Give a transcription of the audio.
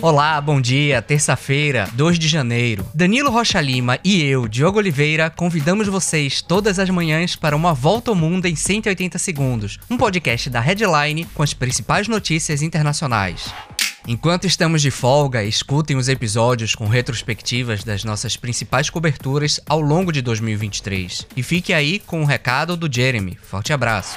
Olá, bom dia, terça-feira, 2 de janeiro. Danilo Rocha Lima e eu, Diogo Oliveira, convidamos vocês todas as manhãs para uma volta ao mundo em 180 segundos, um podcast da Headline com as principais notícias internacionais. Enquanto estamos de folga, escutem os episódios com retrospectivas das nossas principais coberturas ao longo de 2023. E fique aí com o recado do Jeremy. Forte abraço.